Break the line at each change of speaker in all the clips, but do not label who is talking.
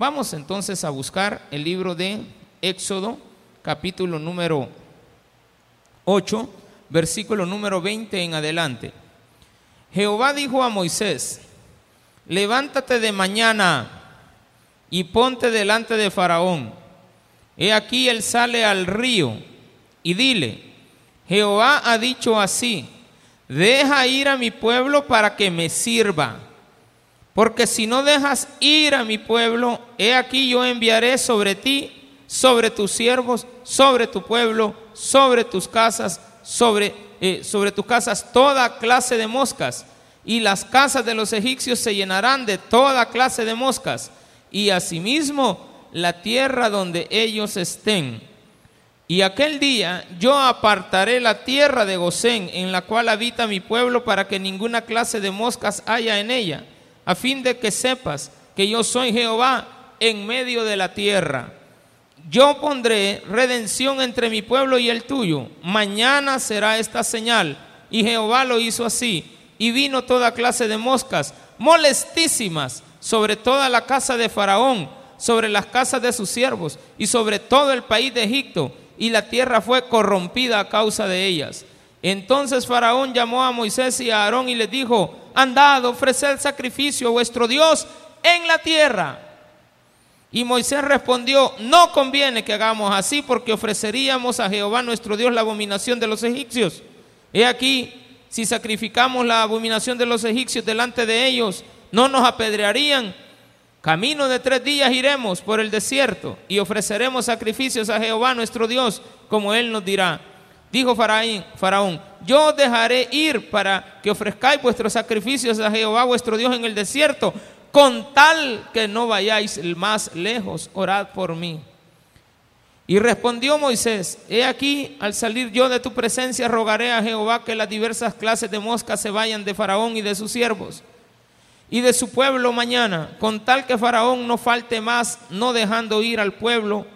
Vamos entonces a buscar el libro de Éxodo, capítulo número 8, versículo número 20 en adelante. Jehová dijo a Moisés, levántate de mañana y ponte delante de Faraón. He aquí él sale al río y dile, Jehová ha dicho así, deja ir a mi pueblo para que me sirva porque si no dejas ir a mi pueblo, he aquí yo enviaré sobre ti, sobre tus siervos, sobre tu pueblo, sobre tus casas, sobre, eh, sobre tus casas toda clase de moscas. Y las casas de los egipcios se llenarán de toda clase de moscas. Y asimismo la tierra donde ellos estén. Y aquel día yo apartaré la tierra de Gosén, en la cual habita mi pueblo, para que ninguna clase de moscas haya en ella a fin de que sepas que yo soy Jehová en medio de la tierra. Yo pondré redención entre mi pueblo y el tuyo. Mañana será esta señal. Y Jehová lo hizo así. Y vino toda clase de moscas, molestísimas, sobre toda la casa de Faraón, sobre las casas de sus siervos y sobre todo el país de Egipto. Y la tierra fue corrompida a causa de ellas. Entonces Faraón llamó a Moisés y a Aarón y les dijo, andad, ofreced sacrificio a vuestro Dios en la tierra. Y Moisés respondió, no conviene que hagamos así porque ofreceríamos a Jehová nuestro Dios la abominación de los egipcios. He aquí, si sacrificamos la abominación de los egipcios delante de ellos, no nos apedrearían. Camino de tres días iremos por el desierto y ofreceremos sacrificios a Jehová nuestro Dios, como Él nos dirá. Dijo Faraón, yo dejaré ir para que ofrezcáis vuestros sacrificios a Jehová vuestro Dios en el desierto, con tal que no vayáis más lejos, orad por mí. Y respondió Moisés, he aquí, al salir yo de tu presencia, rogaré a Jehová que las diversas clases de moscas se vayan de Faraón y de sus siervos y de su pueblo mañana, con tal que Faraón no falte más, no dejando ir al pueblo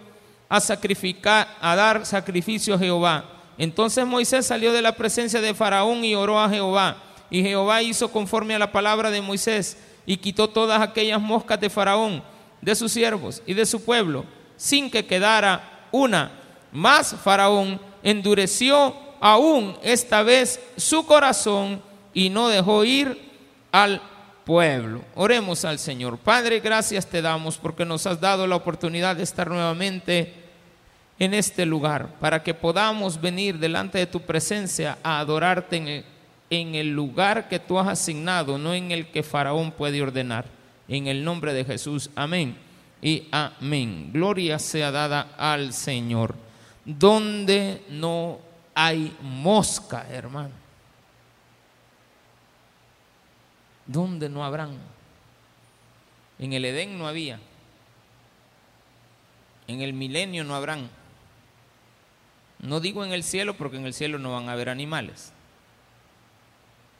a sacrificar, a dar sacrificio a Jehová. Entonces Moisés salió de la presencia de Faraón y oró a Jehová. Y Jehová hizo conforme a la palabra de Moisés y quitó todas aquellas moscas de Faraón, de sus siervos y de su pueblo, sin que quedara una. Más Faraón endureció aún esta vez su corazón y no dejó ir al pueblo. Oremos al Señor. Padre, gracias te damos porque nos has dado la oportunidad de estar nuevamente en este lugar, para que podamos venir delante de tu presencia a adorarte en el, lugar que tú has asignado, no en el que Faraón puede ordenar. En el nombre de Jesús, amén y amén. Gloria sea dada al Señor. Donde no hay mosca, hermano. Donde no habrán. En el Edén no había. En el milenio no habrán. No digo en el cielo porque en el cielo no van a haber animales,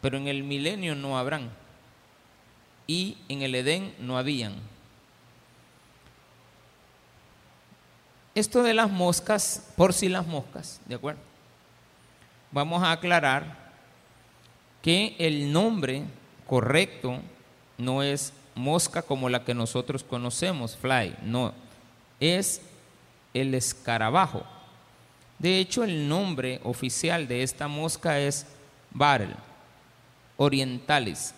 pero en el milenio no habrán. Y en el Edén no habían. Esto de las moscas, por si las moscas, ¿de acuerdo? Vamos a aclarar que el nombre correcto no es mosca como la que nosotros conocemos, fly, no, es el escarabajo. De hecho, el nombre oficial de esta mosca es Barel orientalis,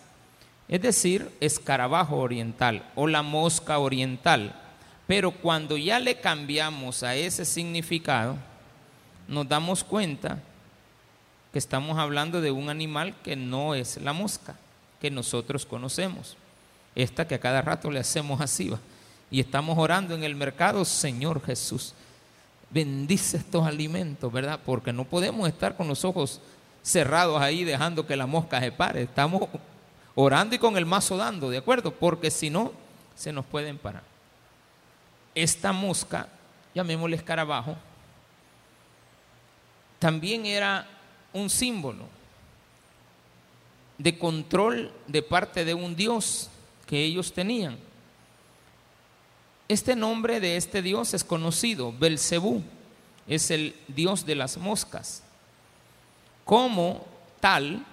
es decir, escarabajo oriental o la mosca oriental. Pero cuando ya le cambiamos a ese significado, nos damos cuenta que estamos hablando de un animal que no es la mosca que nosotros conocemos. Esta que a cada rato le hacemos así, y estamos orando en el mercado, Señor Jesús bendice estos alimentos, ¿verdad? Porque no podemos estar con los ojos cerrados ahí dejando que la mosca se pare. Estamos orando y con el mazo dando, ¿de acuerdo? Porque si no, se nos pueden parar. Esta mosca, llamémosle escarabajo, también era un símbolo de control de parte de un Dios que ellos tenían. Este nombre de este dios es conocido, Belcebú, es el dios de las moscas. Como tal,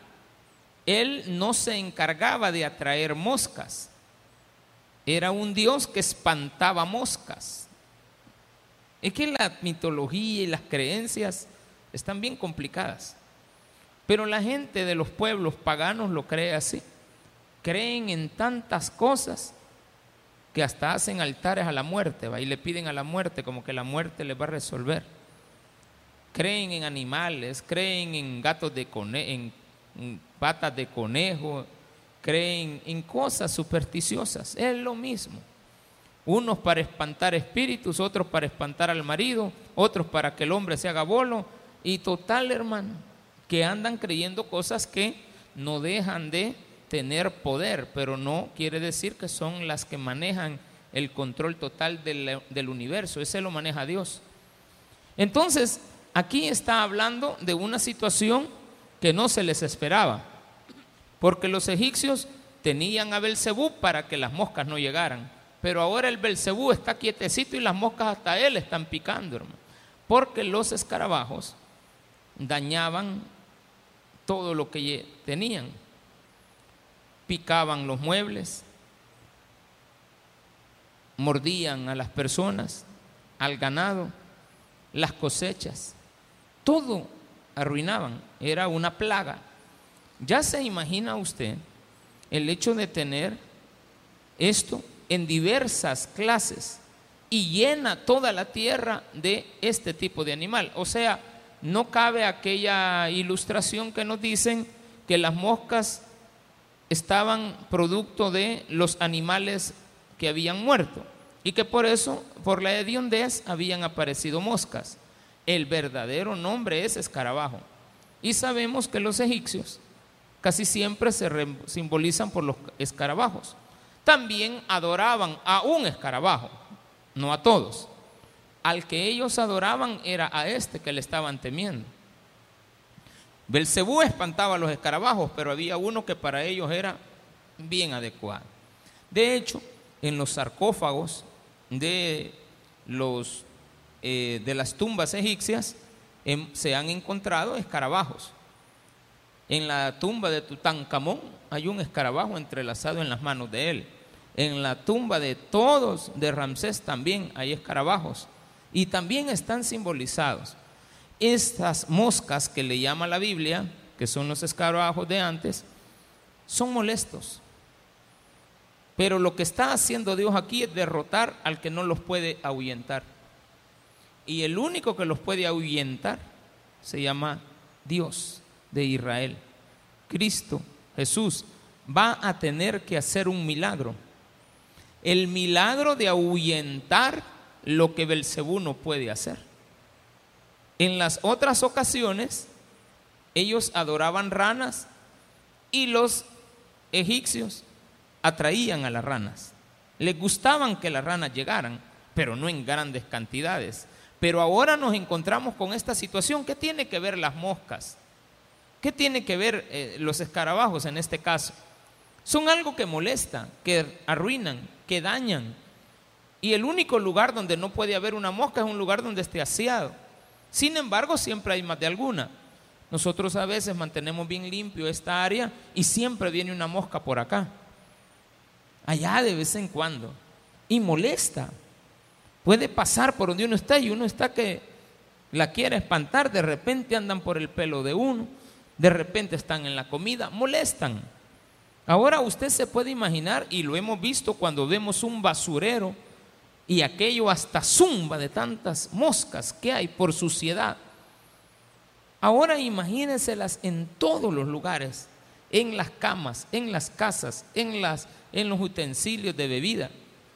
él no se encargaba de atraer moscas, era un dios que espantaba moscas. Es que la mitología y las creencias están bien complicadas. Pero la gente de los pueblos paganos lo cree así. Creen en tantas cosas que hasta hacen altares a la muerte, ¿va? y le piden a la muerte como que la muerte les va a resolver. Creen en animales, creen en gatos de conejo, en patas de conejo, creen en cosas supersticiosas. Es lo mismo. Unos para espantar espíritus, otros para espantar al marido, otros para que el hombre se haga bolo. Y total, hermano, que andan creyendo cosas que no dejan de tener poder, pero no quiere decir que son las que manejan el control total del, del universo. Ese lo maneja Dios. Entonces, aquí está hablando de una situación que no se les esperaba. Porque los egipcios tenían a Belcebú para que las moscas no llegaran. Pero ahora el Belcebú está quietecito y las moscas hasta él están picando. Porque los escarabajos dañaban todo lo que tenían. Picaban los muebles, mordían a las personas, al ganado, las cosechas. Todo arruinaban. Era una plaga. Ya se imagina usted el hecho de tener esto en diversas clases y llena toda la tierra de este tipo de animal. O sea, no cabe aquella ilustración que nos dicen que las moscas estaban producto de los animales que habían muerto y que por eso, por la hediondez, habían aparecido moscas. El verdadero nombre es escarabajo. Y sabemos que los egipcios casi siempre se simbolizan por los escarabajos. También adoraban a un escarabajo, no a todos. Al que ellos adoraban era a este que le estaban temiendo. Belcebú espantaba a los escarabajos, pero había uno que para ellos era bien adecuado. De hecho, en los sarcófagos de, eh, las tumbas egipcias em, se han encontrado escarabajos. En la tumba de Tutankamón hay un escarabajo entrelazado en las manos de él. En la tumba de todos de Ramsés también hay escarabajos y también están simbolizados. Estas moscas que le llama la Biblia, que son los escarabajos de antes, son molestos. Pero lo que está haciendo Dios aquí es derrotar al que no los puede ahuyentar. Y el único que los puede ahuyentar se llama Dios de Israel. Cristo, Jesús, va a tener que hacer un milagro. El milagro de ahuyentar lo que Belcebú no puede hacer. En las otras ocasiones, ellos adoraban ranas y los egipcios atraían a las ranas. Les gustaban que las ranas llegaran, pero no en grandes cantidades. Pero ahora nos encontramos con esta situación. ¿Qué tiene que ver las moscas? ¿Qué tiene que ver eh, los escarabajos en este caso? Son algo que molesta, que arruinan, que dañan. Y el único lugar donde no puede haber una mosca es un lugar donde esté aseado. Sin embargo, siempre hay más de alguna. Nosotros a veces mantenemos bien limpio esta área y siempre viene una mosca por acá. Allá de vez en cuando. Y molesta. Puede pasar por donde uno está y uno está que la quiere espantar. De repente andan por el pelo de uno de repente están en la comida, molestan. Ahora usted se puede imaginar, y lo hemos visto cuando vemos un basurero y aquello hasta zumba de tantas moscas que hay por suciedad. Ahora imagínenselas en todos los lugares, en las camas, en las casas, en, las, en los utensilios de bebida.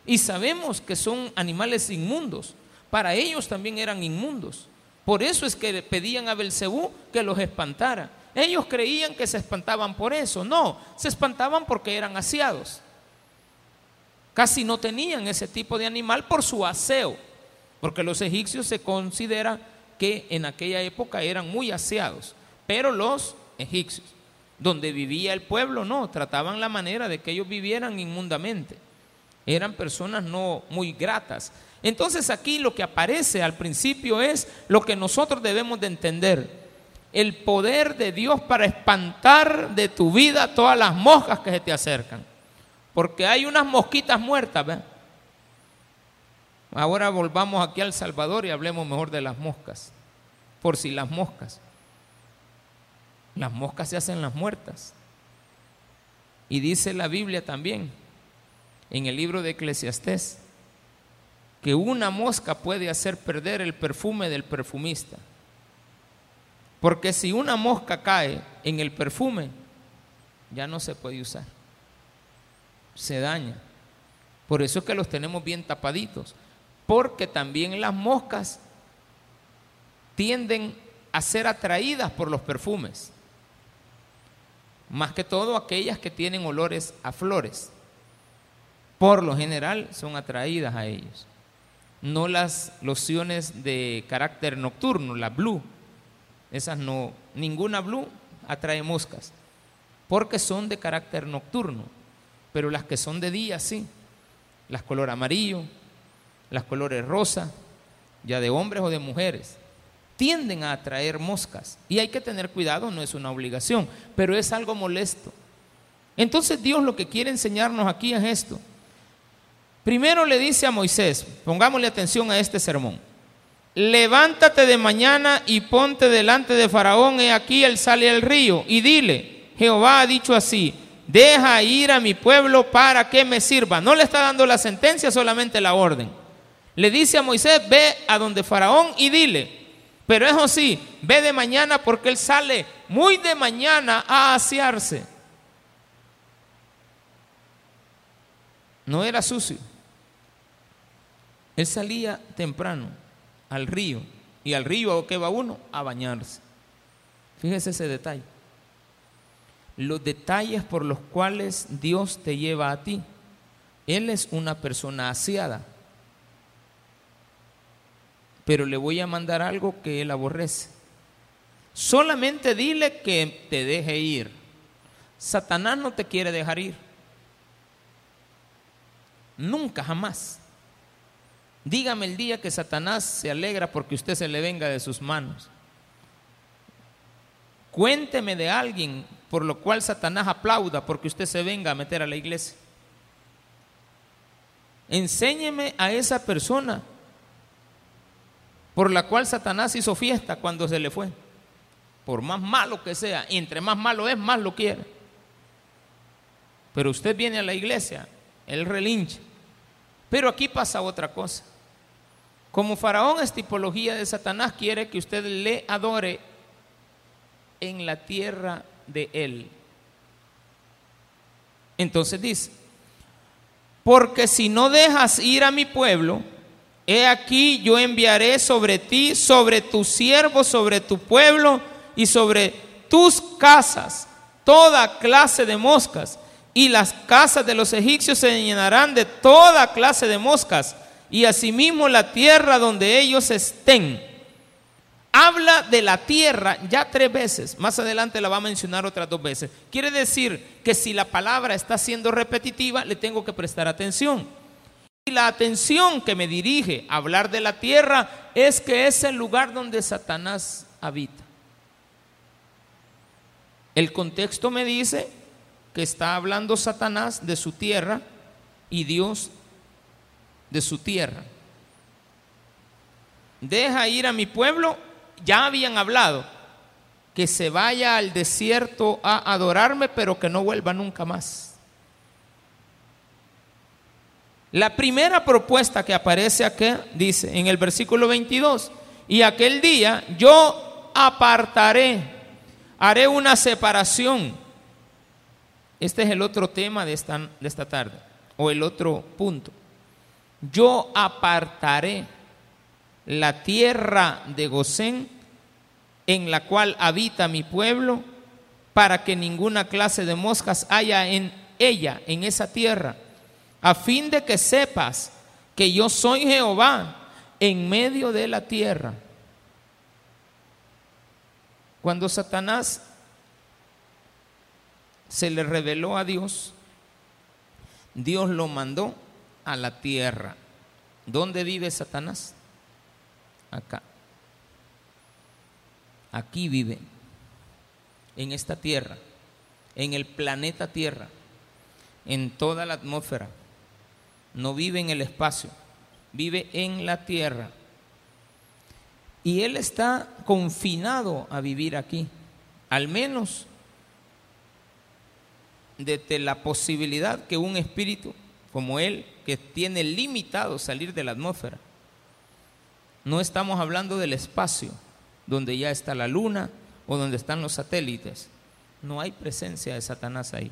Y sabemos que son animales inmundos. Para ellos también eran inmundos. Por eso es que pedían a Belcebú que los espantara. Ellos creían que se espantaban por eso. No, se espantaban porque eran aseados. Casi no tenían ese tipo de animal por su aseo, porque los egipcios se considera que en aquella época eran muy aseados, pero los egipcios, donde vivía el pueblo, no, trataban la manera de que ellos vivieran inmundamente. Eran personas no muy gratas. Entonces aquí lo que aparece al principio es lo que nosotros debemos de entender el poder de Dios para espantar de tu vida todas las moscas que se te acercan. Porque hay unas mosquitas muertas. ¿ve? Ahora volvamos aquí al Salvador y hablemos mejor de las moscas. Por si las moscas. Las moscas se hacen las muertas. Y dice la Biblia también, en el libro de Eclesiastés, que una mosca puede hacer perder el perfume del perfumista. Porque si una mosca cae en el perfume, ya no se puede usar. Se daña. Por eso es que los tenemos bien tapaditos. Porque también las moscas tienden a ser atraídas por los perfumes. Más que todo aquellas que tienen olores a flores. Por lo general son atraídas a ellos. No las lociones de carácter nocturno, la blue. Esas no, ninguna blue atrae moscas. Porque son de carácter nocturno. Pero las que son de día sí. Las color amarillo, las colores rosa, ya de hombres o de mujeres tienden a atraer moscas. Y hay que tener cuidado, no es una obligación, pero es algo molesto. Entonces Dios lo que quiere enseñarnos aquí es esto. Primero le dice a Moisés, pongámosle atención a este sermón, levántate de mañana y ponte delante de Faraón, he aquí él sale al río, y dile, Jehová ha dicho así, deja ir a mi pueblo para que me sirva. No le está dando la sentencia, solamente la orden. Le dice a Moisés, ve a donde Faraón y dile, pero eso sí, ve de mañana porque él sale muy de mañana a asearse. No era sucio. Él salía temprano al río. ¿Y al río a qué va uno? A bañarse. Fíjese ese detalle. Los detalles por los cuales Dios te lleva a ti. Él es una persona aseada pero le voy a mandar algo que él aborrece. Solamente dile que te deje ir. Satanás no te quiere dejar ir. Nunca, jamás. Dígame el día que Satanás se alegra porque usted se le venga de sus manos. Cuénteme de alguien por lo cual Satanás aplauda porque usted se venga a meter a la iglesia. Enséñeme a esa persona por la cual Satanás hizo fiesta cuando se le fue. Por más malo que sea, entre más malo es, más lo quiere. Pero usted viene a la iglesia, él relincha. Pero aquí pasa otra cosa. Como faraón es tipología de Satanás, quiere que usted le adore en la tierra de él. Entonces dice, porque si no dejas ir a mi pueblo, He aquí yo enviaré sobre ti, sobre tu siervo, sobre tu pueblo y sobre tus casas toda clase de moscas. Y las casas de los egipcios se llenarán de toda clase de moscas. Y asimismo la tierra donde ellos estén. Habla de la tierra ya tres veces. Más adelante la va a mencionar otras dos veces. Quiere decir que si la palabra está siendo repetitiva, le tengo que prestar atención. Y la atención que me dirige a hablar de la tierra es que es el lugar donde Satanás habita. El contexto me dice que está hablando Satanás de su tierra y Dios de su tierra. Deja ir a mi pueblo, ya habían hablado, que se vaya al desierto a adorarme, pero que no vuelva nunca más. La primera propuesta que aparece aquí dice en el versículo 22, y aquel día yo apartaré, haré una separación. Este es el otro tema de esta, de esta tarde, o el otro punto. Yo apartaré la tierra de Gosén en la cual habita mi pueblo, para que ninguna clase de moscas haya en ella, en esa tierra a fin de que sepas que yo soy Jehová en medio de la tierra. Cuando Satanás se le reveló a Dios, Dios lo mandó a la tierra. ¿Dónde vive Satanás? Acá. Aquí vive, en esta tierra, en el planeta Tierra. en toda la atmósfera, no vive en el espacio, vive en la tierra. Y Él está confinado a vivir aquí, al menos desde la posibilidad que un espíritu como Él, que tiene limitado salir de la atmósfera, no estamos hablando del espacio, donde ya está la luna o donde están los satélites. No hay presencia de Satanás ahí.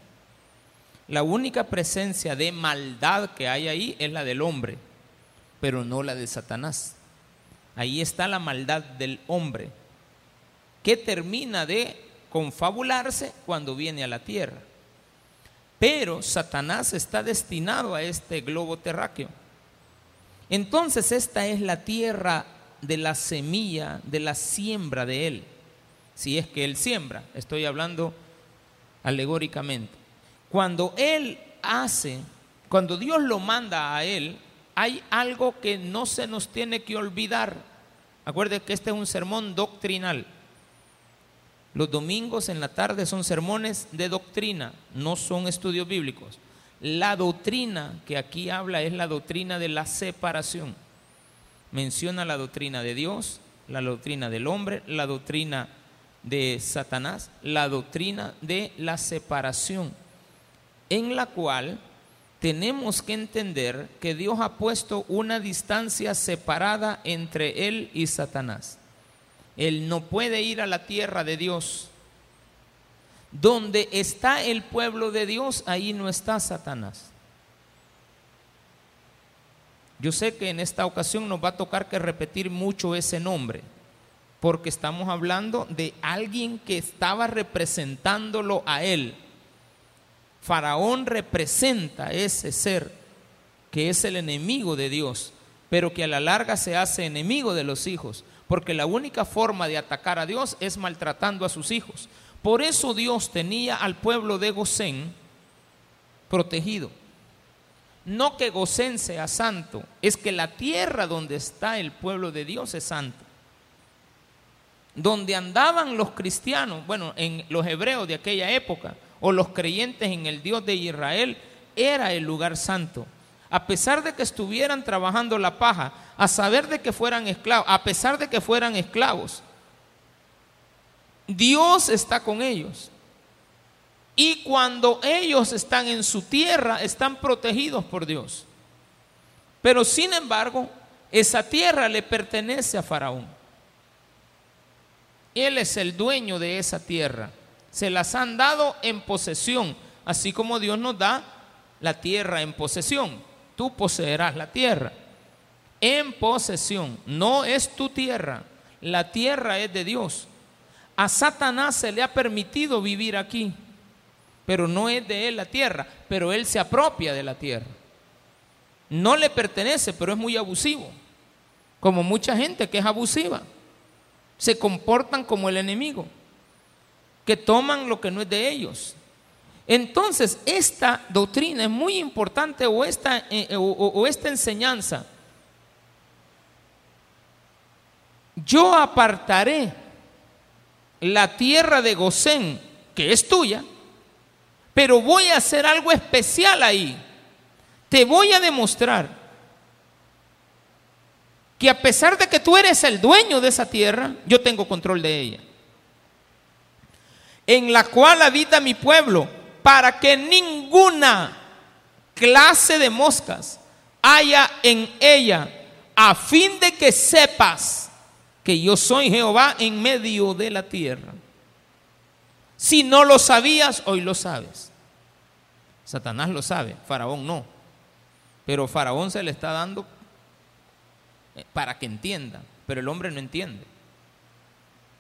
La única presencia de maldad que hay ahí es la del hombre, pero no la de Satanás. Ahí está la maldad del hombre, que termina de confabularse cuando viene a la tierra. Pero Satanás está destinado a este globo terráqueo. Entonces esta es la tierra de la semilla, de la siembra de él. Si es que él siembra, estoy hablando alegóricamente. Cuando él hace, cuando Dios lo manda a él, hay algo que no se nos tiene que olvidar. Acuerde que este es un sermón doctrinal. Los domingos en la tarde son sermones de doctrina, no son estudios bíblicos. La doctrina que aquí habla es la doctrina de la separación. Menciona la doctrina de Dios, la doctrina del hombre, la doctrina de Satanás, la doctrina de la separación, en la cual tenemos que entender que Dios ha puesto una distancia separada entre Él y Satanás. Él no puede ir a la tierra de Dios. Donde está el pueblo de Dios, ahí no está Satanás. Yo sé que en esta ocasión nos va a tocar que repetir mucho ese nombre, porque estamos hablando de alguien que estaba representándolo a él. Faraón representa ese ser que es el enemigo de Dios, pero que a la larga se hace enemigo de los hijos, porque la única forma de atacar a Dios es maltratando a sus hijos. Por eso Dios tenía al pueblo de Gosén protegido. No que Gosén sea santo, es que la tierra donde está el pueblo de Dios es santo. Donde andaban los cristianos, bueno, en los hebreos de aquella época, o los creyentes en el Dios de Israel, era el lugar santo. A pesar de que estuvieran trabajando la paja, a saber de que fueran esclavos, a pesar de que fueran esclavos, Dios está con ellos. Y cuando ellos están en su tierra, están protegidos por Dios. Pero sin embargo, esa tierra le pertenece a Faraón. Él es el dueño de esa tierra. Se las han dado en posesión, así como Dios nos da la tierra en posesión. Tú poseerás la tierra. En posesión. No es tu tierra. La tierra es de Dios. A Satanás se le ha permitido vivir aquí pero no es de él la tierra, pero él se apropia de la tierra. No le pertenece, pero es muy abusivo, como mucha gente que es abusiva. Se comportan como el enemigo, que toman lo que no es de ellos. Entonces, esta doctrina es muy importante o esta, eh, o esta enseñanza. Yo apartaré la tierra de Gosén, que es tuya, pero voy a hacer algo especial ahí. Te voy a demostrar que a pesar de que tú eres el dueño de esa tierra, yo tengo control de ella. En la cual habita mi pueblo, para que ninguna clase de moscas haya en ella, a fin de que sepas que yo soy Jehová en medio de la tierra. Si no lo sabías, hoy lo sabes. Satanás lo sabe, Faraón no. Pero Faraón se le está dando eh, para que entienda, pero el hombre no entiende.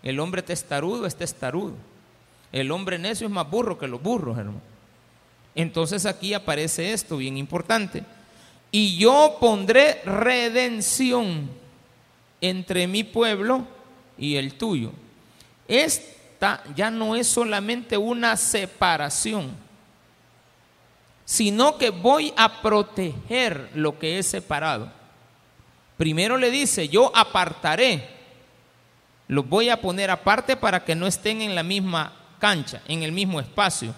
El hombre testarudo es testarudo. El hombre necio es más burro que los burros, hermano. Entonces aquí aparece esto bien importante. Y yo pondré redención entre mi pueblo y el tuyo. Esta ya no es solamente una separación sino que voy a proteger lo que es separado. Primero le dice, yo apartaré, los voy a poner aparte para que no estén en la misma cancha, en el mismo espacio.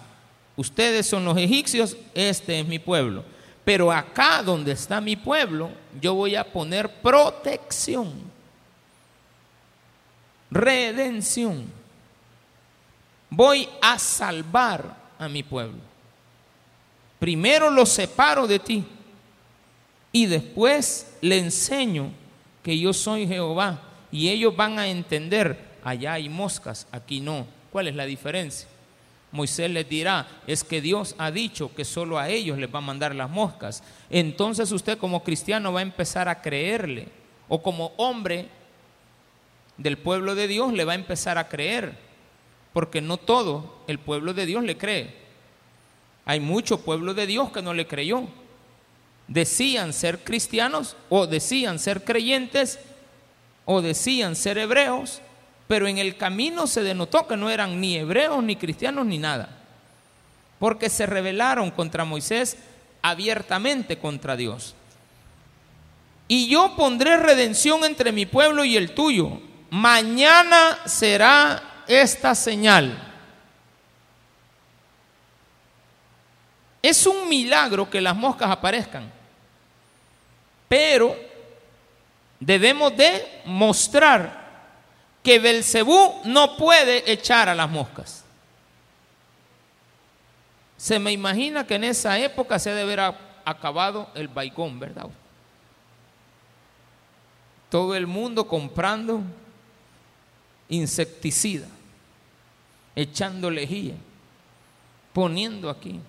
ustedes son los egipcios, este es mi pueblo. Pero acá donde está mi pueblo, yo voy a poner protección, redención. Voy a salvar a mi pueblo. Primero lo separo de ti y después le enseño que yo soy Jehová y ellos van a entender, allá hay moscas, aquí no. ¿Cuál es la diferencia? Moisés les dirá, es que Dios ha dicho que solo a ellos les va a mandar las moscas. Entonces usted como cristiano va a empezar a creerle, o como hombre del pueblo de Dios le va a empezar a creer, porque no todo el pueblo de Dios le cree. Hay mucho pueblo de Dios que no le creyó. Decían ser cristianos o decían ser creyentes o decían ser hebreos, pero en el camino se denotó que no eran ni hebreos, ni cristianos, ni nada. Porque se rebelaron contra Moisés abiertamente contra Dios. Y yo pondré redención entre mi pueblo y el tuyo. Mañana será esta señal. Es un milagro que las moscas aparezcan. Pero debemos de mostrar que Belcebú no puede echar a las moscas. Se me imagina que en esa época se debe haber acabado el baigón, ¿verdad? Todo el mundo comprando insecticida, echando lejía, poniendo aquí,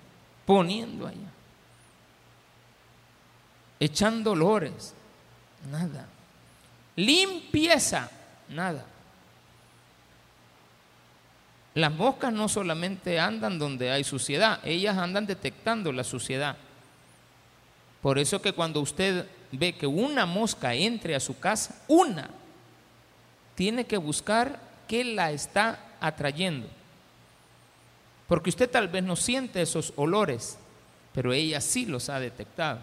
poniendo allá, echando olores, nada. Limpieza, nada. Las moscas no solamente andan donde hay suciedad, ellas andan detectando la suciedad. Por eso que cuando usted ve que una mosca entre a su casa, una, tiene que buscar qué la está atrayendo. Porque usted tal vez no siente esos olores, pero ella sí los ha detectado.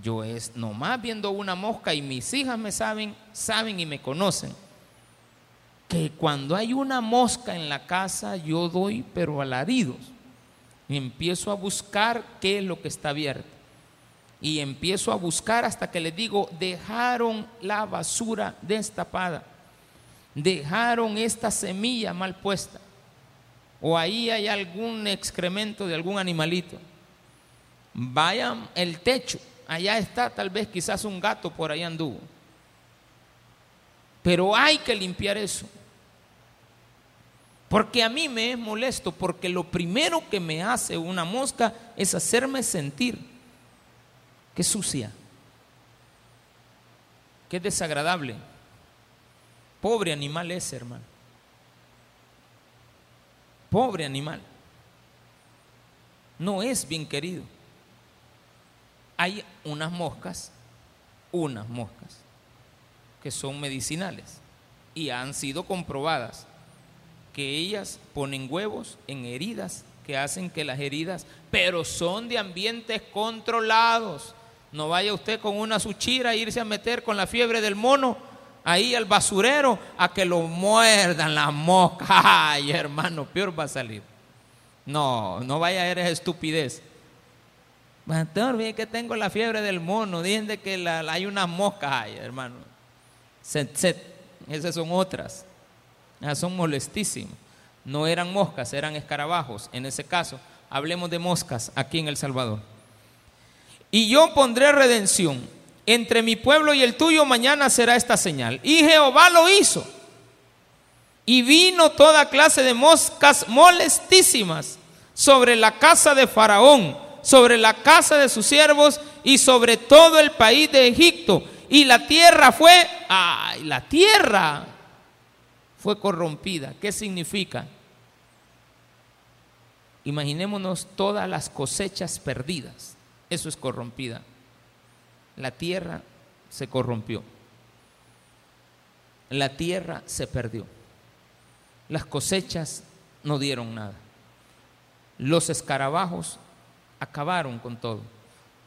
Yo es nomás viendo una mosca y mis hijas me saben, saben y me conocen que cuando hay una mosca en la casa yo doy pero alaridos y empiezo a buscar qué es lo que está abierto. Y empiezo a buscar hasta que les digo, dejaron la basura destapada, dejaron esta semilla mal puesta, o ahí hay algún excremento de algún animalito. Vayan el techo, allá está tal vez quizás un gato por ahí anduvo. Pero hay que limpiar eso. Porque a mí me es molesto, porque lo primero que me hace una mosca es hacerme sentir que es sucia, que es desagradable. Pobre animal ese, hermano. Pobre animal. No es bien querido. Hay unas moscas, unas moscas, que son medicinales y han sido comprobadas que ellas ponen huevos en heridas que hacen que las heridas, pero son de ambientes controlados. No vaya usted con una suchira a irse a meter con la fiebre del mono ahí al basurero a que lo muerdan las moscas. Ay, hermano, peor va a salir. No, no vaya a eres estupidez. Pastor, bien que tengo la fiebre del mono. Dicen que hay unas moscas ahí, hermano. Esas son otras. Ah, son molestísimos. No eran moscas, eran escarabajos. En ese caso, hablemos de moscas aquí en El Salvador. Y yo pondré redención entre mi pueblo y el tuyo, mañana será esta señal. Y Jehová lo hizo. Y vino toda clase de moscas molestísimas sobre la casa de Faraón, sobre la casa de sus siervos y sobre todo el país de Egipto. Y la tierra fue, ay, la tierra fue corrompida. ¿Qué significa? Imaginémonos todas las cosechas perdidas. Eso es corrompida. La tierra se corrompió. La tierra se perdió. Las cosechas no dieron nada. Los escarabajos acabaron con todo.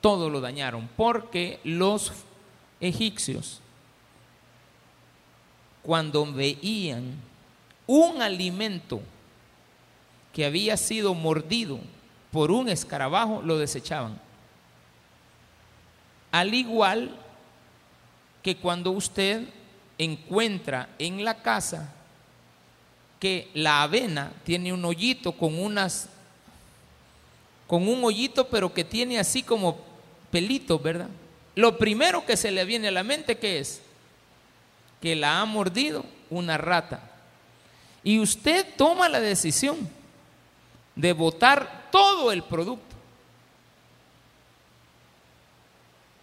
Todo lo dañaron porque los egipcios cuando veían un alimento que había sido mordido por un escarabajo, lo desechaban. Al igual que cuando usted encuentra en la casa que la avena tiene un hoyito con unas con un hoyito pero que tiene así como pelitos, ¿verdad? Lo primero que se le viene a la mente que es que la ha mordido una rata. Y usted toma la decisión de botar todo el producto.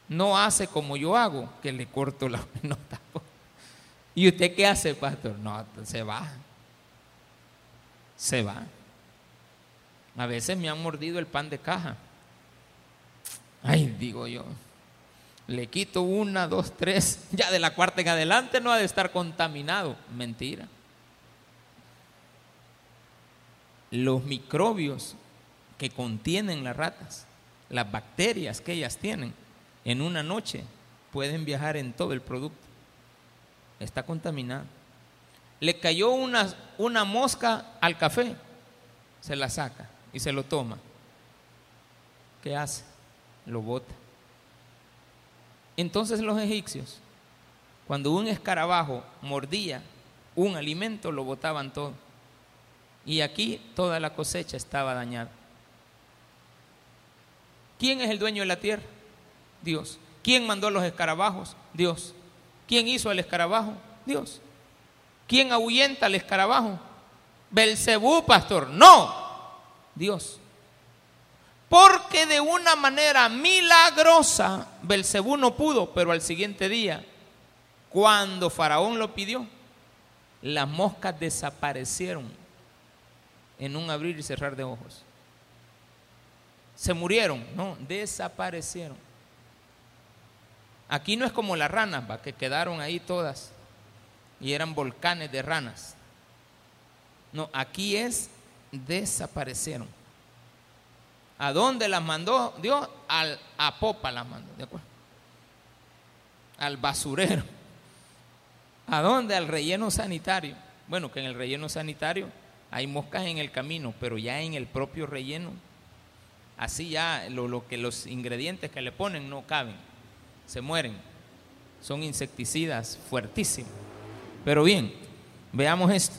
No hace como yo hago, que le corto la nota. ¿Y usted qué hace, pastor? No, se va. Se va. A veces me han mordido el pan de caja. Ay, digo yo. Le quito una, dos, tres. Ya de la cuarta en adelante no ha de estar contaminado. Mentira. Los microbios que contienen las ratas, las bacterias que ellas tienen, en una noche pueden viajar en todo el producto. Está contaminado. Le cayó una, una mosca al café, se la saca y se lo toma. ¿Qué hace? Lo bota. Entonces los egipcios, cuando un escarabajo mordía un alimento, lo botaban todo. Y aquí toda la cosecha estaba dañada. ¿Quién es el dueño de la tierra? Dios. ¿Quién mandó los escarabajos? Dios. ¿Quién hizo el escarabajo? Dios. ¿Quién ahuyenta al escarabajo? Belcebú, pastor. No, Dios. Porque de una manera milagrosa Belcebú no pudo, pero al siguiente día, cuando Faraón lo pidió, las moscas desaparecieron en un abrir y cerrar de ojos. Se murieron, no, desaparecieron. Aquí no es como las ranas, ¿va? que quedaron ahí todas y eran volcanes de ranas. No, aquí es desaparecieron. ¿A dónde las mandó Dios? Al, a Popa las mandó, ¿de acuerdo? Al basurero. ¿A dónde? Al relleno sanitario. Bueno, que en el relleno sanitario hay moscas en el camino, pero ya en el propio relleno, así ya lo, lo que los ingredientes que le ponen no caben se mueren. Son insecticidas fuertísimos. Pero bien, veamos esto.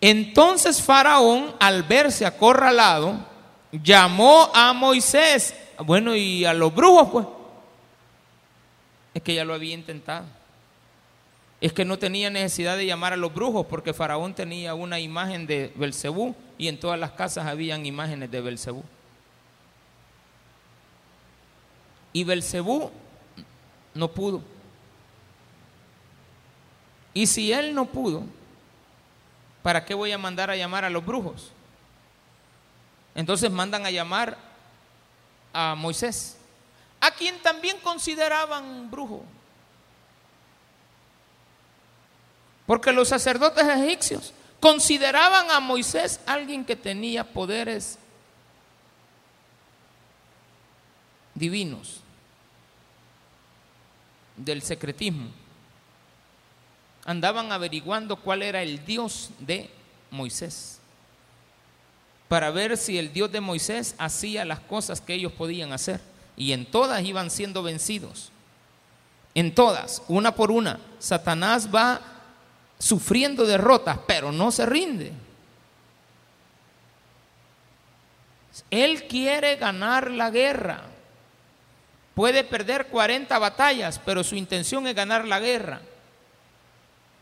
Entonces Faraón, al verse acorralado, llamó a Moisés, bueno, y a los brujos, pues. Es que ya lo había intentado. Es que no tenía necesidad de llamar a los brujos porque Faraón tenía una imagen de Belcebú y en todas las casas habían imágenes de Belcebú. Y Belcebú no pudo. Y si él no pudo, ¿para qué voy a mandar a llamar a los brujos? Entonces mandan a llamar a Moisés, a quien también consideraban brujo. Porque los sacerdotes egipcios consideraban a Moisés alguien que tenía poderes divinos del secretismo. Andaban averiguando cuál era el Dios de Moisés, para ver si el Dios de Moisés hacía las cosas que ellos podían hacer. Y en todas iban siendo vencidos. En todas, una por una, Satanás va sufriendo derrotas, pero no se rinde. Él quiere ganar la guerra. Puede perder 40 batallas, pero su intención es ganar la guerra.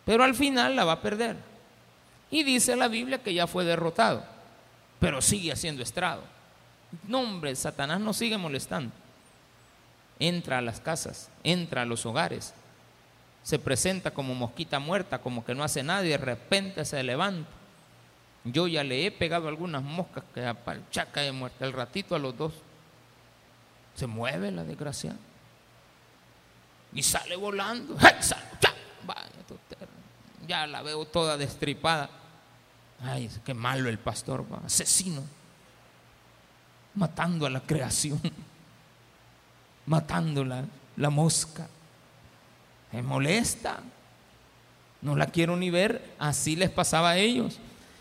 Pero al final la va a perder. Y dice la Biblia que ya fue derrotado, pero sigue haciendo estrado. No, hombre, Satanás no sigue molestando. Entra a las casas, entra a los hogares, se presenta como mosquita muerta, como que no hace nada y de repente se levanta. Yo ya le he pegado algunas moscas que chaca de muerte, el ratito a los dos se mueve la desgracia. Y sale volando. ya la veo toda destripada. Ay, qué malo el pastor, asesino. Matando a la creación. Matando la, la mosca. Me molesta. No la quiero ni ver. Así les pasaba a ellos.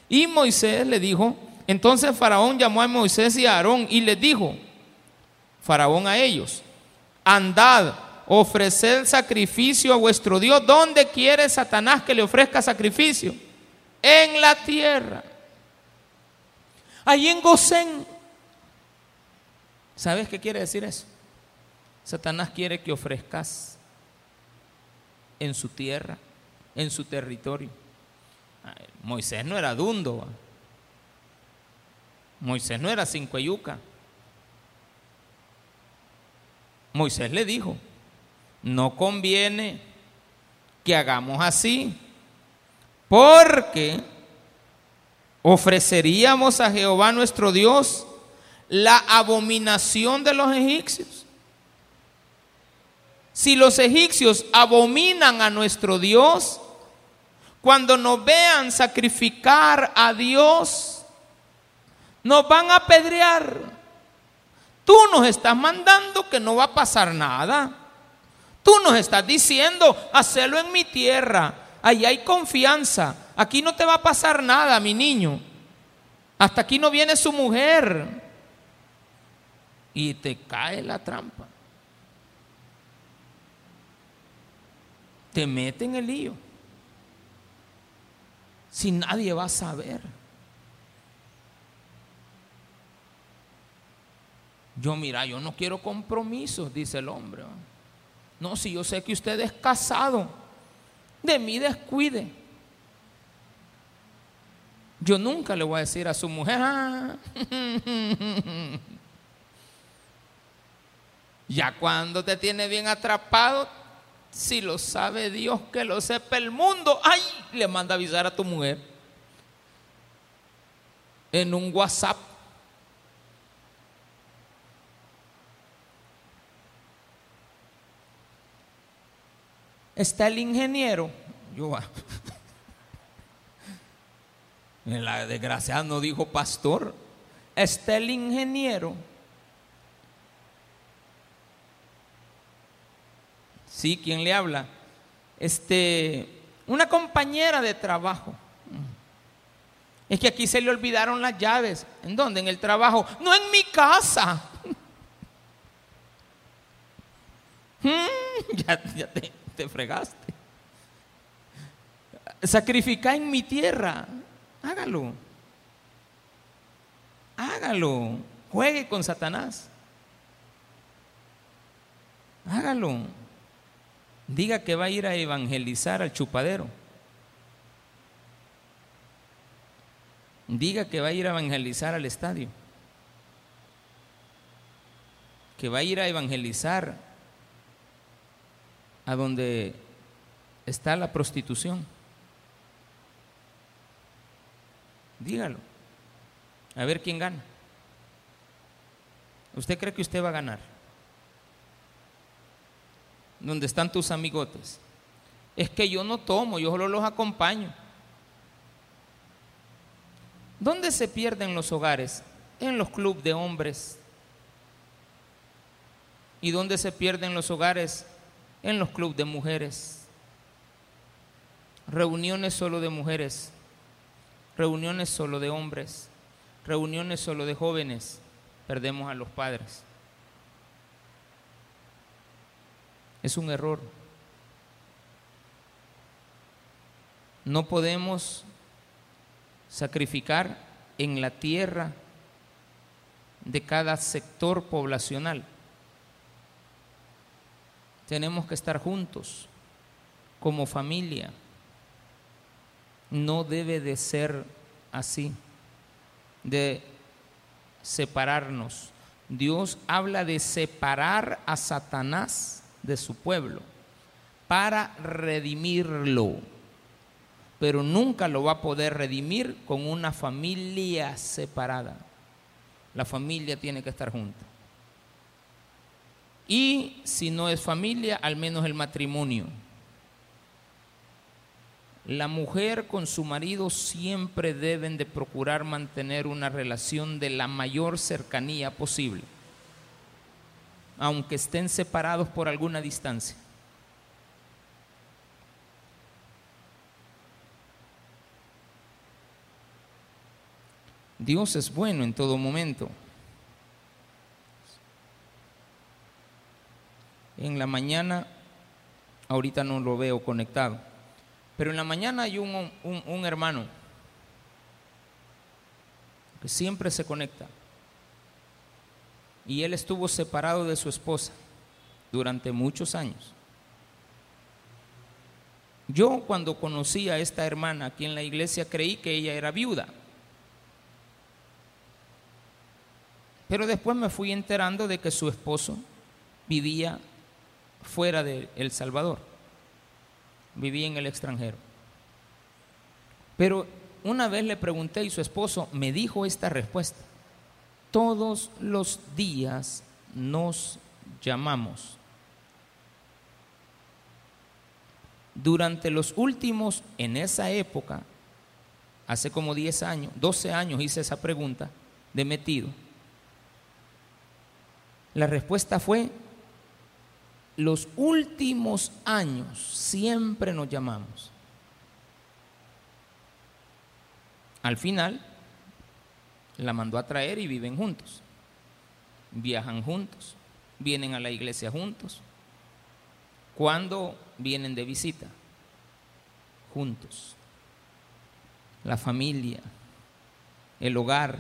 Y Moisés le dijo, entonces Faraón llamó a Moisés y a Aarón y les dijo, Faraón a ellos, andad, ofreced sacrificio a vuestro Dios. ¿Dónde quiere Satanás que le ofrezca sacrificio? En la tierra. Ahí en Gosén. ¿Sabes qué quiere decir eso? Satanás quiere que ofrezcas en su tierra, en su territorio. Moisés no era dundo. Moisés no era cinco Moisés le dijo, no conviene que hagamos así, porque ofreceríamos a Jehová nuestro Dios la abominación de los egipcios. Si los egipcios abominan a nuestro Dios, cuando nos vean sacrificar a Dios, nos van a apedrear. Tú nos estás mandando que no va a pasar nada. Tú nos estás diciendo, hacelo en mi tierra. Ahí hay confianza. Aquí no te va a pasar nada, mi niño. Hasta aquí no viene su mujer. Y te cae la trampa. Te mete en el lío. Si nadie va a saber. Yo, mira, yo no quiero compromisos, dice el hombre. No, si yo sé que usted es casado, de mí descuide. Yo nunca le voy a decir a su mujer, ah, ya cuando te tiene bien atrapado, si lo sabe Dios, que lo sepa el mundo, ay, le manda avisar a tu mujer en un WhatsApp. Está el ingeniero. Yo, ah. la desgraciada no dijo pastor. Está el ingeniero. Sí, ¿quién le habla? Este, una compañera de trabajo. Es que aquí se le olvidaron las llaves. ¿En dónde? En el trabajo. No en mi casa. Mm, ya, ya te, te fregaste. Sacrifica en mi tierra. Hágalo. Hágalo. Juegue con Satanás. Hágalo. Diga que va a ir a evangelizar al chupadero. Diga que va a ir a evangelizar al estadio. Que va a ir a evangelizar a donde está la prostitución. Dígalo. A ver quién gana. ¿Usted cree que usted va a ganar? ¿Dónde están tus amigotes? Es que yo no tomo, yo solo los acompaño. ¿Dónde se pierden los hogares? En los clubes de hombres. ¿Y dónde se pierden los hogares? En los clubes de mujeres, reuniones solo de mujeres, reuniones solo de hombres, reuniones solo de jóvenes, perdemos a los padres. Es un error. No podemos sacrificar en la tierra de cada sector poblacional tenemos que estar juntos como familia. No debe de ser así, de separarnos. Dios habla de separar a Satanás de su pueblo para redimirlo, pero nunca lo va a poder redimir con una familia separada. La familia tiene que estar junta. Y si no es familia, al menos el matrimonio. La mujer con su marido siempre deben de procurar mantener una relación de la mayor cercanía posible, aunque estén separados por alguna distancia. Dios es bueno en todo momento. En la mañana, ahorita no lo veo conectado, pero en la mañana hay un, un, hermano que siempre se conecta. Y él estuvo separado de su esposa durante muchos años. Yo cuando conocí a esta hermana aquí en la iglesia creí que ella era viuda. Pero después me fui enterando de que su esposo vivía fuera de El Salvador, vivía en el extranjero. Pero una vez le pregunté y su esposo me dijo esta respuesta. Todos los días nos llamamos. Durante los últimos, en esa época, hace como 10 años, 12 años hice esa pregunta de metido. La respuesta fue, los últimos años siempre nos llamamos. Al final, la mandó a traer y viven juntos. Viajan juntos, vienen a la iglesia juntos. Cuando vienen de visita? Juntos. La familia, el hogar.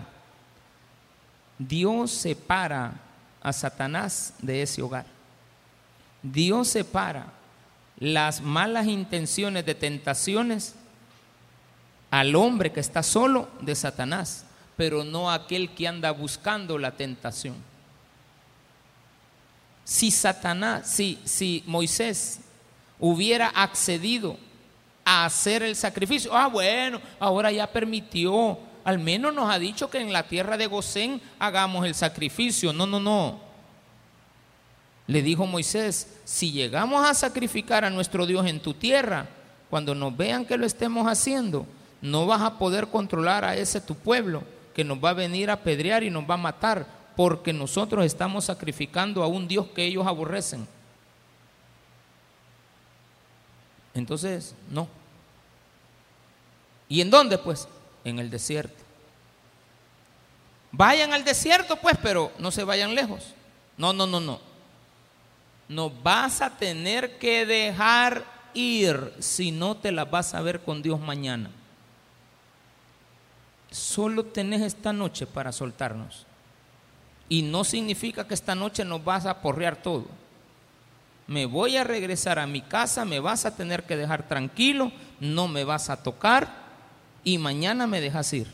Dios separa a Satanás de ese hogar. Dios separa las malas intenciones de tentaciones al hombre que está solo de Satanás, pero no aquel que anda buscando la tentación. Si Satanás, si, si Moisés hubiera accedido a hacer el sacrificio, ah, bueno, ahora ya permitió, al menos nos ha dicho que en la tierra de Gosén hagamos el sacrificio. No, no, no. Le dijo Moisés, si llegamos a sacrificar a nuestro Dios en tu tierra, cuando nos vean que lo estemos haciendo, no vas a poder controlar a ese tu pueblo que nos va a venir a apedrear y nos va a matar porque nosotros estamos sacrificando a un Dios que ellos aborrecen. Entonces, no. ¿Y en dónde? Pues en el desierto. Vayan al desierto, pues, pero no se vayan lejos. No, no, no, no. No vas a tener que dejar ir si no te la vas a ver con Dios mañana. Solo tenés esta noche para soltarnos. Y no significa que esta noche nos vas a porrear todo. Me voy a regresar a mi casa, me vas a tener que dejar tranquilo, no me vas a tocar y mañana me dejas ir.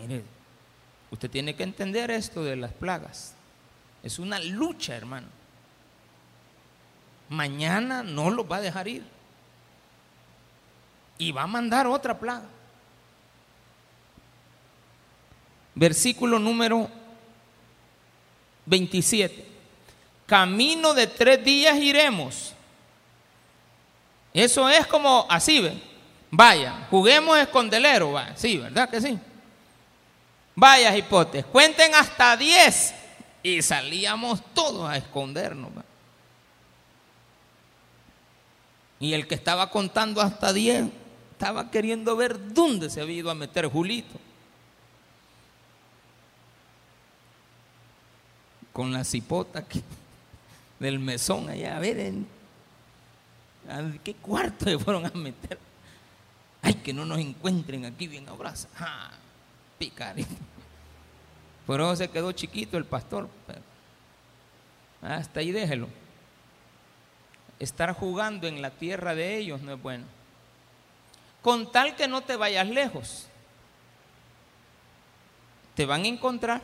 Mire, usted tiene que entender esto de las plagas. Es una lucha, hermano. Mañana no lo va a dejar ir. Y va a mandar otra plaga. versículo número 27. Camino de tres días iremos. Eso es como así, ¿ve? Vaya, juguemos escondelero, va. Sí, ¿verdad que sí? Vaya, hipotes, cuenten hasta diez. Y salíamos todos a escondernos. Y el que estaba contando hasta diez estaba queriendo ver dónde se había ido a meter Julito. con la cipota del mesón allá, a ver, en, qué cuarto se fueron a meter? Ay, que no nos encuentren aquí bien abraza. Ah, picarito. Por eso se quedó chiquito el pastor. hasta ahí déjelo. Estar jugando en la tierra de ellos no es bueno. Con tal que no te vayas lejos, te van a encontrar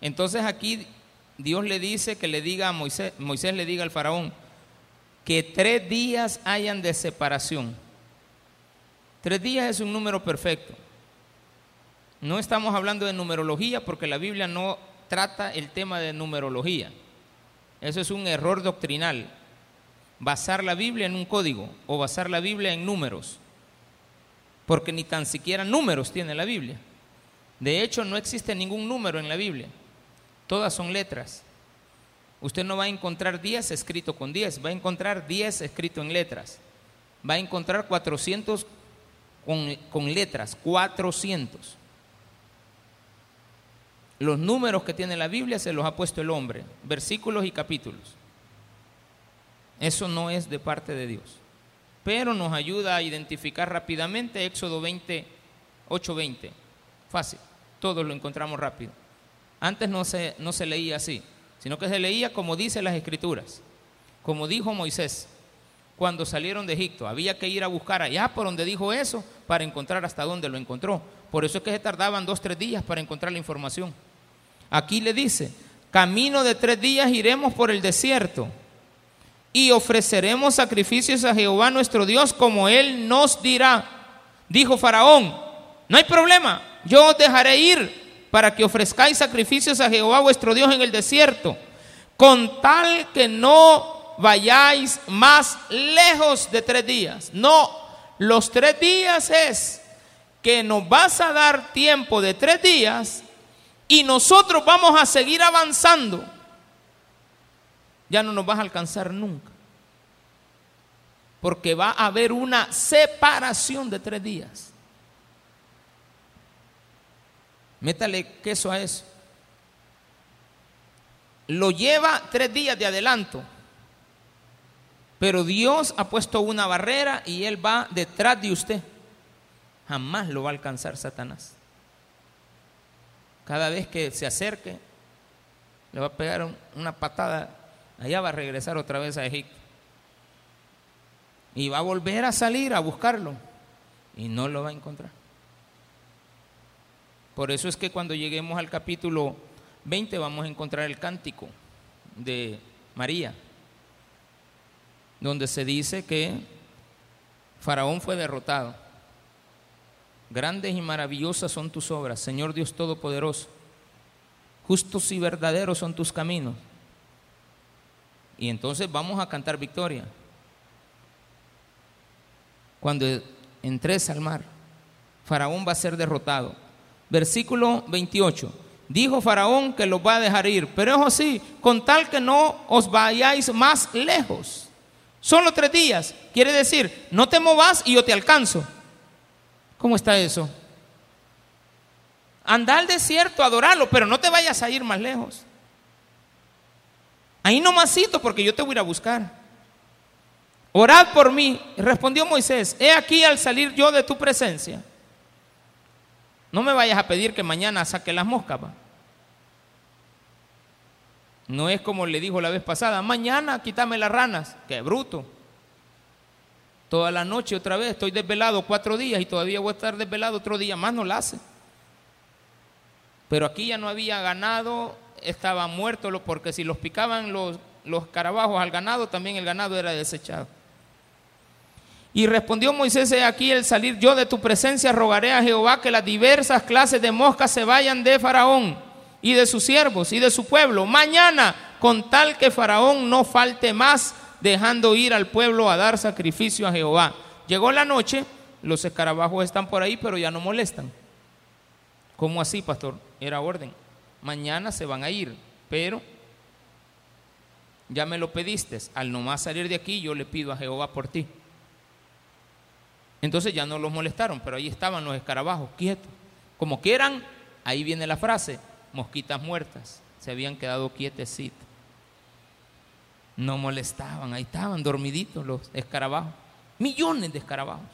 entonces aquí Dios le dice que le diga a Moisés, Moisés le diga al faraón, que tres días hayan de separación. Tres días es un número perfecto. No estamos hablando de numerología porque la Biblia no trata el tema de numerología. Eso es un error doctrinal. Basar la Biblia en un código o basar la Biblia en números. Porque ni tan siquiera números tiene la Biblia. De hecho, no existe ningún número en la Biblia. Todas son letras. Usted no va a encontrar 10 escrito con 10, va a encontrar 10 escrito en letras. Va a encontrar 400, con, con letras, 400. Los números que tiene la Biblia se los ha puesto el hombre, versículos y capítulos. Eso no es de parte de Dios. Pero nos ayuda a identificar rápidamente Éxodo 20, 8:20. Fácil, todos lo encontramos rápido. Antes no se, no se leía así, sino que se leía como dice las escrituras, como dijo Moisés cuando salieron de Egipto. Había que ir a buscar allá por donde dijo eso para encontrar hasta dónde lo encontró. Por eso es que se tardaban dos, tres días para encontrar la información. Aquí le dice, camino de tres días iremos por el desierto y ofreceremos sacrificios a Jehová nuestro Dios como Él nos dirá. Dijo Faraón, no hay problema, yo os dejaré ir para que ofrezcáis sacrificios a Jehová vuestro Dios en el desierto, con tal que no vayáis más lejos de tres días. No, los tres días es que nos vas a dar tiempo de tres días y nosotros vamos a seguir avanzando, ya no nos vas a alcanzar nunca. Porque va a haber una separación de tres días. Métale queso a eso. Lo lleva tres días de adelanto. Pero Dios ha puesto una barrera y Él va detrás de usted. Jamás lo va a alcanzar Satanás. Cada vez que se acerque, le va a pegar una patada, allá va a regresar otra vez a Egipto. Y va a volver a salir a buscarlo y no lo va a encontrar. Por eso es que cuando lleguemos al capítulo 20 vamos a encontrar el cántico de María, donde se dice que Faraón fue derrotado Grandes y maravillosas son tus obras, Señor Dios Todopoderoso. Justos y verdaderos son tus caminos. Y entonces vamos a cantar victoria. Cuando entres al mar, Faraón va a ser derrotado. Versículo 28. Dijo Faraón que los va a dejar ir, pero es así, con tal que no os vayáis más lejos. Solo tres días. Quiere decir, no te movas y yo te alcanzo. ¿Cómo está eso? Anda al desierto, adorarlo, pero no te vayas a ir más lejos. Ahí nomásito, porque yo te voy a ir a buscar. Orad por mí. Respondió Moisés, he aquí al salir yo de tu presencia. No me vayas a pedir que mañana saque las moscas. No es como le dijo la vez pasada, mañana quítame las ranas. Qué bruto. Toda la noche otra vez, estoy desvelado cuatro días y todavía voy a estar desvelado otro día más, no la hace. Pero aquí ya no había ganado, estaba muerto, porque si los picaban los, los carabajos al ganado, también el ganado era desechado. Y respondió Moisés, aquí el salir yo de tu presencia, rogaré a Jehová que las diversas clases de moscas se vayan de Faraón y de sus siervos y de su pueblo mañana, con tal que Faraón no falte más dejando ir al pueblo a dar sacrificio a Jehová. Llegó la noche, los escarabajos están por ahí, pero ya no molestan. ¿Cómo así, pastor? Era orden. Mañana se van a ir, pero ya me lo pediste. Al nomás salir de aquí, yo le pido a Jehová por ti. Entonces ya no los molestaron, pero ahí estaban los escarabajos, quietos. Como quieran, ahí viene la frase, mosquitas muertas, se habían quedado quietecitos no molestaban, ahí estaban dormiditos los escarabajos, millones de escarabajos.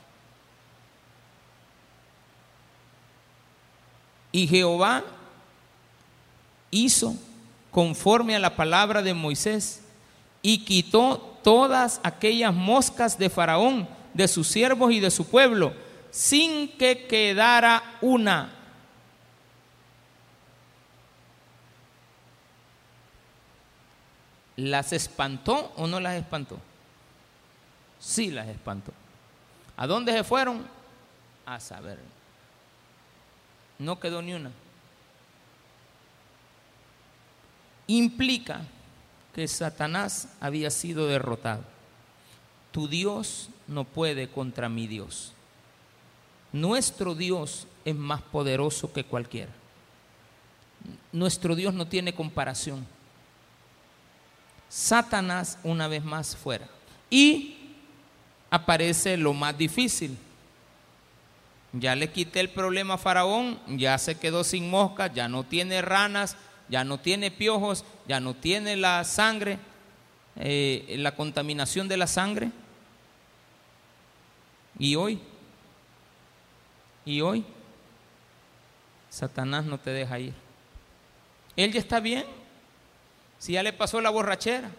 Y Jehová hizo conforme a la palabra de Moisés y quitó todas aquellas moscas de Faraón, de sus siervos y de su pueblo, sin que quedara una. ¿Las espantó o no las espantó? Sí las espantó. ¿A dónde se fueron? A saber. No quedó ni una. Implica que Satanás había sido derrotado. Tu Dios no puede contra mi Dios. Nuestro Dios es más poderoso que cualquiera. Nuestro Dios no tiene comparación. Satanás una vez más fuera. Y aparece lo más difícil. Ya le quité el problema a Faraón, ya se quedó sin moscas, ya no tiene ranas, ya no tiene piojos, ya no tiene la sangre, eh, la contaminación de la sangre. Y hoy, y hoy, Satanás no te deja ir. Él ya está bien, si ya le pasó la borrachera.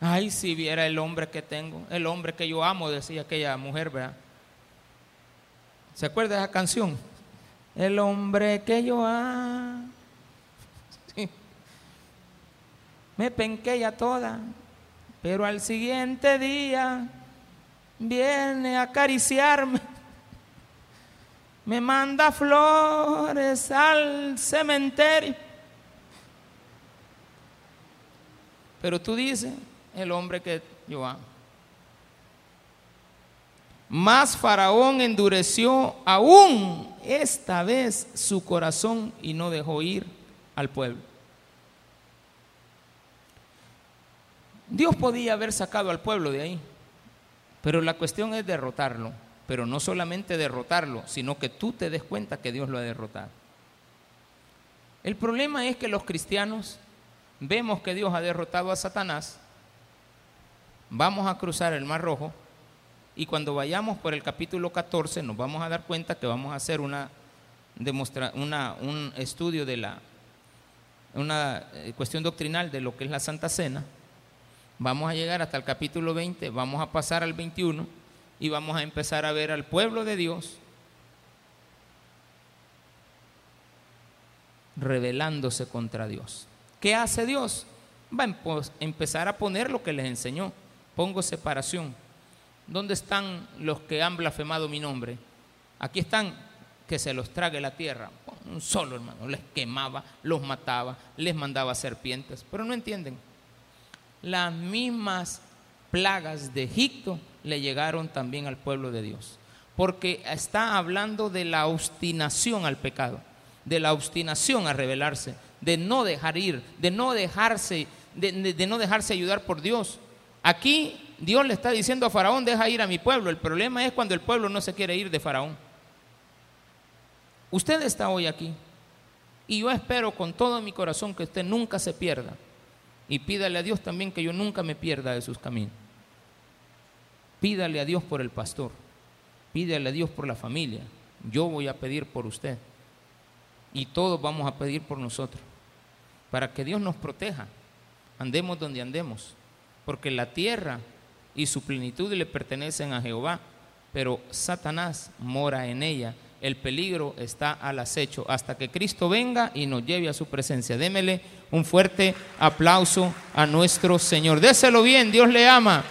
Ay, si viera el hombre que tengo, el hombre que yo amo, decía aquella mujer, ¿verdad? ¿Se acuerda de esa canción? El hombre que yo amo. Me penqueya toda, pero al siguiente día viene a acariciarme. Me manda flores al cementerio. Pero tú dices, el hombre que yo amo. Más Faraón endureció aún esta vez su corazón y no dejó ir al pueblo. Dios podía haber sacado al pueblo de ahí, pero la cuestión es derrotarlo, pero no solamente derrotarlo, sino que tú te des cuenta que Dios lo ha derrotado. El problema es que los cristianos vemos que Dios ha derrotado a Satanás, vamos a cruzar el Mar Rojo y cuando vayamos por el capítulo 14 nos vamos a dar cuenta que vamos a hacer una, demostra una un estudio de la una eh, cuestión doctrinal de lo que es la Santa Cena Vamos a llegar hasta el capítulo 20, vamos a pasar al 21 y vamos a empezar a ver al pueblo de Dios rebelándose contra Dios. ¿Qué hace Dios? Va a empezar a poner lo que les enseñó. Pongo separación. ¿Dónde están los que han blasfemado mi nombre? Aquí están, que se los trague la tierra. Un solo hermano, les quemaba, los mataba, les mandaba serpientes, pero no entienden las mismas plagas de Egipto le llegaron también al pueblo de Dios. Porque está hablando de la obstinación al pecado, de la obstinación a rebelarse, de no dejar ir, de no dejarse, de, no dejarse ayudar por Dios. Aquí Dios le está diciendo a Faraón, deja ir a mi pueblo. El problema es cuando el pueblo no se quiere ir de Faraón. Usted está hoy aquí y yo espero con todo mi corazón que usted nunca se pierda y pídale a Dios también que yo nunca me pierda de sus caminos. Pídale a Dios por el pastor. Pídale a Dios por la familia. Yo voy a pedir por usted. Y todos vamos a pedir por nosotros. Para que Dios nos proteja. Andemos donde andemos. Porque la tierra y su plenitud le pertenecen a Jehová. Pero Satanás mora en ella el peligro está al acecho hasta que Cristo venga y nos lleve a su presencia. Démele un fuerte aplauso a nuestro Señor. Déselo bien, Dios le ama.